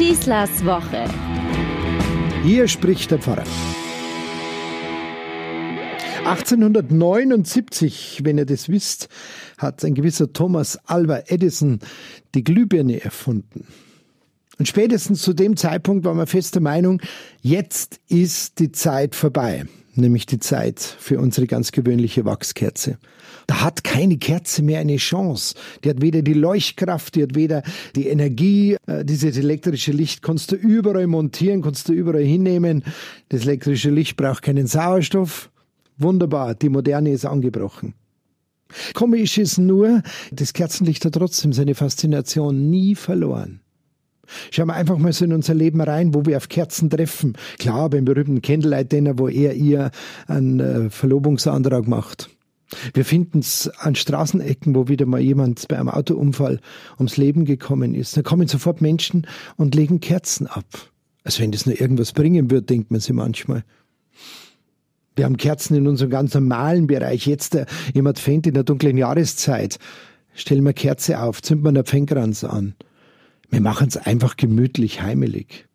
Schießlers Woche. Hier spricht der Pfarrer. 1879, wenn ihr das wisst, hat ein gewisser Thomas Alva Edison die Glühbirne erfunden. Und spätestens zu dem Zeitpunkt war man fester Meinung, jetzt ist die Zeit vorbei, nämlich die Zeit für unsere ganz gewöhnliche Wachskerze. Da hat keine Kerze mehr eine Chance. Die hat weder die Leuchtkraft, die hat weder die Energie. Äh, dieses elektrische Licht kannst du überall montieren, kannst du überall hinnehmen. Das elektrische Licht braucht keinen Sauerstoff. Wunderbar, die Moderne ist angebrochen. Komisch ist nur, das Kerzenlicht hat trotzdem seine Faszination nie verloren. Schauen wir einfach mal so in unser Leben rein, wo wir auf Kerzen treffen. Klar, beim berühmten Candlelight Dinner, wo er ihr einen äh, Verlobungsantrag macht. Wir finden es an Straßenecken, wo wieder mal jemand bei einem Autounfall ums Leben gekommen ist. Da kommen sofort Menschen und legen Kerzen ab. Als wenn das nur irgendwas bringen würde, denkt man sich manchmal. Wir haben Kerzen in unserem ganz normalen Bereich. Jetzt äh, im Advent in der dunklen Jahreszeit. Stellen wir Kerze auf, zünden wir einen Pfennkranz an. Wir machen es einfach gemütlich, heimelig.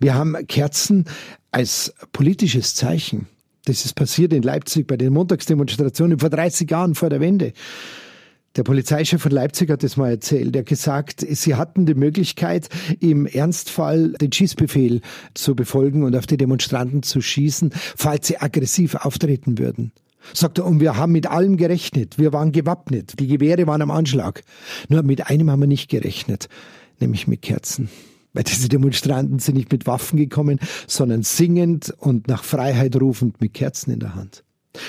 Wir haben Kerzen als politisches Zeichen. Das ist passiert in Leipzig bei den Montagsdemonstrationen vor 30 Jahren vor der Wende. Der Polizeichef von Leipzig hat das mal erzählt. Er hat gesagt, sie hatten die Möglichkeit, im Ernstfall den Schießbefehl zu befolgen und auf die Demonstranten zu schießen, falls sie aggressiv auftreten würden. Sagt er, und wir haben mit allem gerechnet. Wir waren gewappnet. Die Gewehre waren am Anschlag. Nur mit einem haben wir nicht gerechnet nämlich mit Kerzen. Weil diese Demonstranten sind nicht mit Waffen gekommen, sondern singend und nach Freiheit rufend mit Kerzen in der Hand.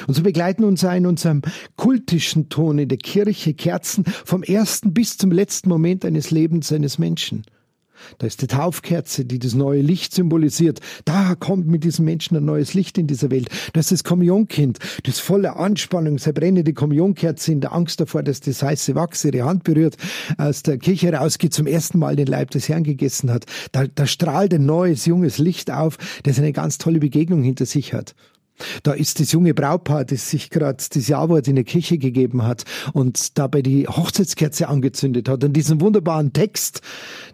Und so begleiten uns in unserem kultischen Ton in der Kirche Kerzen vom ersten bis zum letzten Moment eines Lebens eines Menschen. Da ist die Taufkerze, die das neue Licht symbolisiert. Da kommt mit diesem Menschen ein neues Licht in dieser Welt. Da ist das Kommunionkind, das voller Anspannung, seine brennende Kommunionkerze in der Angst davor, dass das heiße Wachs ihre Hand berührt, aus der Kirche rausgeht, zum ersten Mal den Leib des Herrn gegessen hat. Da, da strahlt ein neues, junges Licht auf, das eine ganz tolle Begegnung hinter sich hat. Da ist das junge Brautpaar, das sich gerade das Jawort in der Kirche gegeben hat und dabei die Hochzeitskerze angezündet hat. Und diesen wunderbaren Text,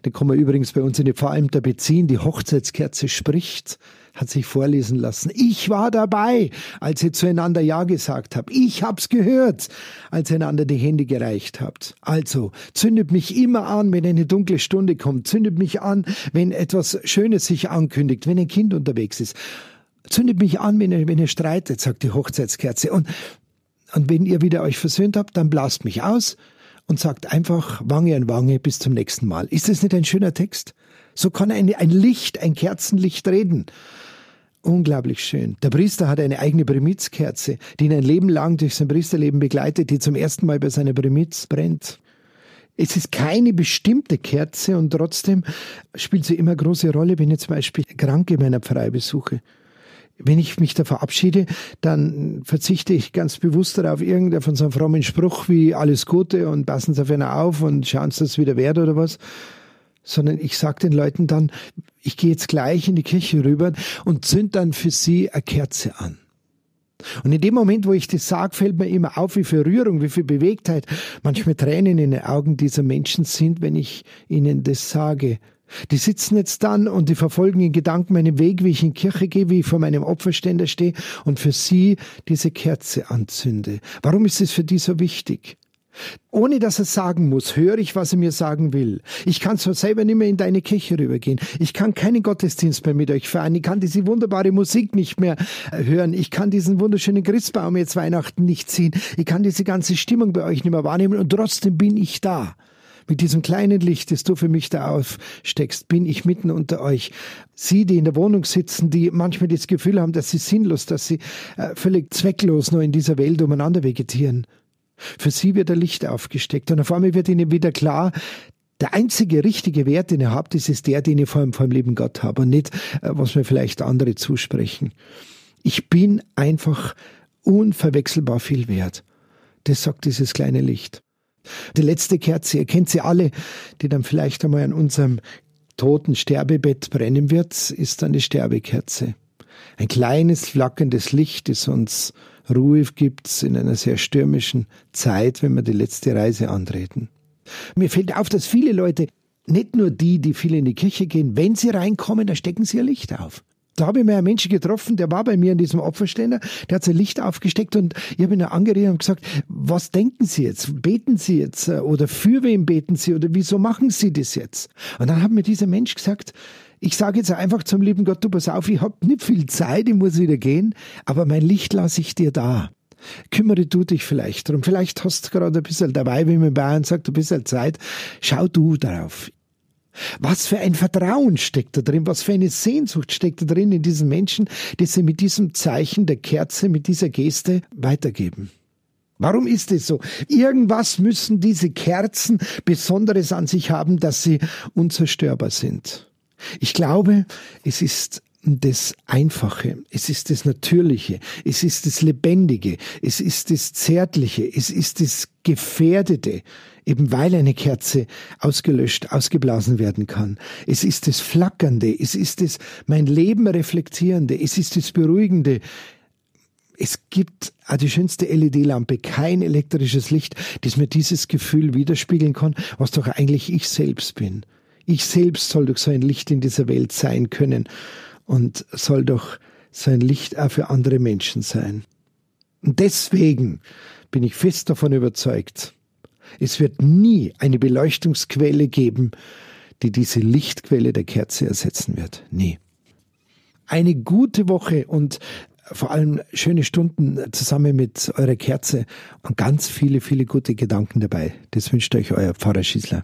den kann man übrigens bei uns in den Pfarrämter beziehen, die Hochzeitskerze spricht, hat sich vorlesen lassen. Ich war dabei, als ihr zueinander Ja gesagt habt. Ich hab's gehört, als ihr einander die Hände gereicht habt. Also, zündet mich immer an, wenn eine dunkle Stunde kommt. Zündet mich an, wenn etwas Schönes sich ankündigt, wenn ein Kind unterwegs ist zündet mich an, wenn ihr, wenn ihr streitet, sagt die Hochzeitskerze. Und, und wenn ihr wieder euch versöhnt habt, dann blast mich aus und sagt einfach Wange an Wange bis zum nächsten Mal. Ist das nicht ein schöner Text? So kann ein, ein Licht, ein Kerzenlicht reden. Unglaublich schön. Der Priester hat eine eigene Primizkerze, die ihn ein Leben lang durch sein Priesterleben begleitet, die zum ersten Mal bei seiner Primiz brennt. Es ist keine bestimmte Kerze und trotzdem spielt sie immer große Rolle, wenn ich zum Beispiel Kranke meiner Pfarrei besuche wenn ich mich da verabschiede, dann verzichte ich ganz bewusst darauf, irgendeinen von so einem frommen Spruch wie alles Gute und passen Sie auf einer auf und schauen Sie, dass es wieder wert oder was. Sondern ich sage den Leuten dann, ich gehe jetzt gleich in die Kirche rüber und zünd dann für sie eine Kerze an. Und in dem Moment, wo ich das sage, fällt mir immer auf, wie viel Rührung, wie viel Bewegtheit, manchmal Tränen in den Augen dieser Menschen sind, wenn ich ihnen das sage. Die sitzen jetzt dann und die verfolgen in Gedanken meinen Weg, wie ich in Kirche gehe, wie ich vor meinem Opferständer stehe und für sie diese Kerze anzünde. Warum ist es für die so wichtig? Ohne dass er sagen muss, höre ich, was er mir sagen will. Ich kann zwar selber nicht mehr in deine Kirche rübergehen. Ich kann keinen Gottesdienst mehr mit euch feiern. Ich kann diese wunderbare Musik nicht mehr äh, hören. Ich kann diesen wunderschönen Christbaum jetzt Weihnachten nicht ziehen. Ich kann diese ganze Stimmung bei euch nicht mehr wahrnehmen und trotzdem bin ich da. Mit diesem kleinen Licht, das du für mich da aufsteckst, bin ich mitten unter euch. Sie, die in der Wohnung sitzen, die manchmal das Gefühl haben, dass sie sinnlos, dass sie äh, völlig zwecklos nur in dieser Welt umeinander vegetieren. Für sie wird ein Licht aufgesteckt und auf einmal wird ihnen wieder klar, der einzige richtige Wert, den ihr habt, ist, ist der, den ihr vor dem, vor dem lieben Gott habt und nicht, äh, was mir vielleicht andere zusprechen. Ich bin einfach unverwechselbar viel wert. Das sagt dieses kleine Licht. Die letzte Kerze, ihr kennt sie alle, die dann vielleicht einmal an unserem toten Sterbebett brennen wird, ist eine Sterbekerze. Ein kleines flackerndes Licht, das uns Ruhe gibt in einer sehr stürmischen Zeit, wenn wir die letzte Reise antreten. Mir fällt auf, dass viele Leute nicht nur die, die viel in die Kirche gehen, wenn sie reinkommen, da stecken sie ihr Licht auf. Da habe ich mir einen Menschen getroffen, der war bei mir in diesem Opferständer, der hat sein Licht aufgesteckt und ich habe ihn angeredet und gesagt, was denken Sie jetzt? Beten Sie jetzt? Oder für wen beten Sie? Oder wieso machen Sie das jetzt? Und dann hat mir dieser Mensch gesagt, ich sage jetzt einfach zum lieben Gott, du pass auf, ich habe nicht viel Zeit, ich muss wieder gehen, aber mein Licht lasse ich dir da. Kümmere du dich vielleicht drum. Vielleicht hast du gerade ein bisschen dabei, wie man in Bayern sagt, ein bisschen Zeit. Schau du darauf. Was für ein Vertrauen steckt da drin, was für eine Sehnsucht steckt da drin in diesen Menschen, die sie mit diesem Zeichen der Kerze, mit dieser Geste weitergeben. Warum ist es so? Irgendwas müssen diese Kerzen Besonderes an sich haben, dass sie unzerstörbar sind. Ich glaube, es ist das Einfache, es ist das Natürliche, es ist das Lebendige, es ist das Zärtliche, es ist das Gefährdete, eben weil eine Kerze ausgelöscht, ausgeblasen werden kann. Es ist das Flackernde, es ist das mein Leben reflektierende, es ist das Beruhigende. Es gibt auch die schönste LED-Lampe, kein elektrisches Licht, das mir dieses Gefühl widerspiegeln kann, was doch eigentlich ich selbst bin. Ich selbst soll doch so ein Licht in dieser Welt sein können und soll doch so ein Licht auch für andere Menschen sein. Und deswegen bin ich fest davon überzeugt, es wird nie eine Beleuchtungsquelle geben, die diese Lichtquelle der Kerze ersetzen wird. Nie. Eine gute Woche und vor allem schöne Stunden zusammen mit eurer Kerze und ganz viele, viele gute Gedanken dabei. Das wünscht euch euer Pfarrer Schießler.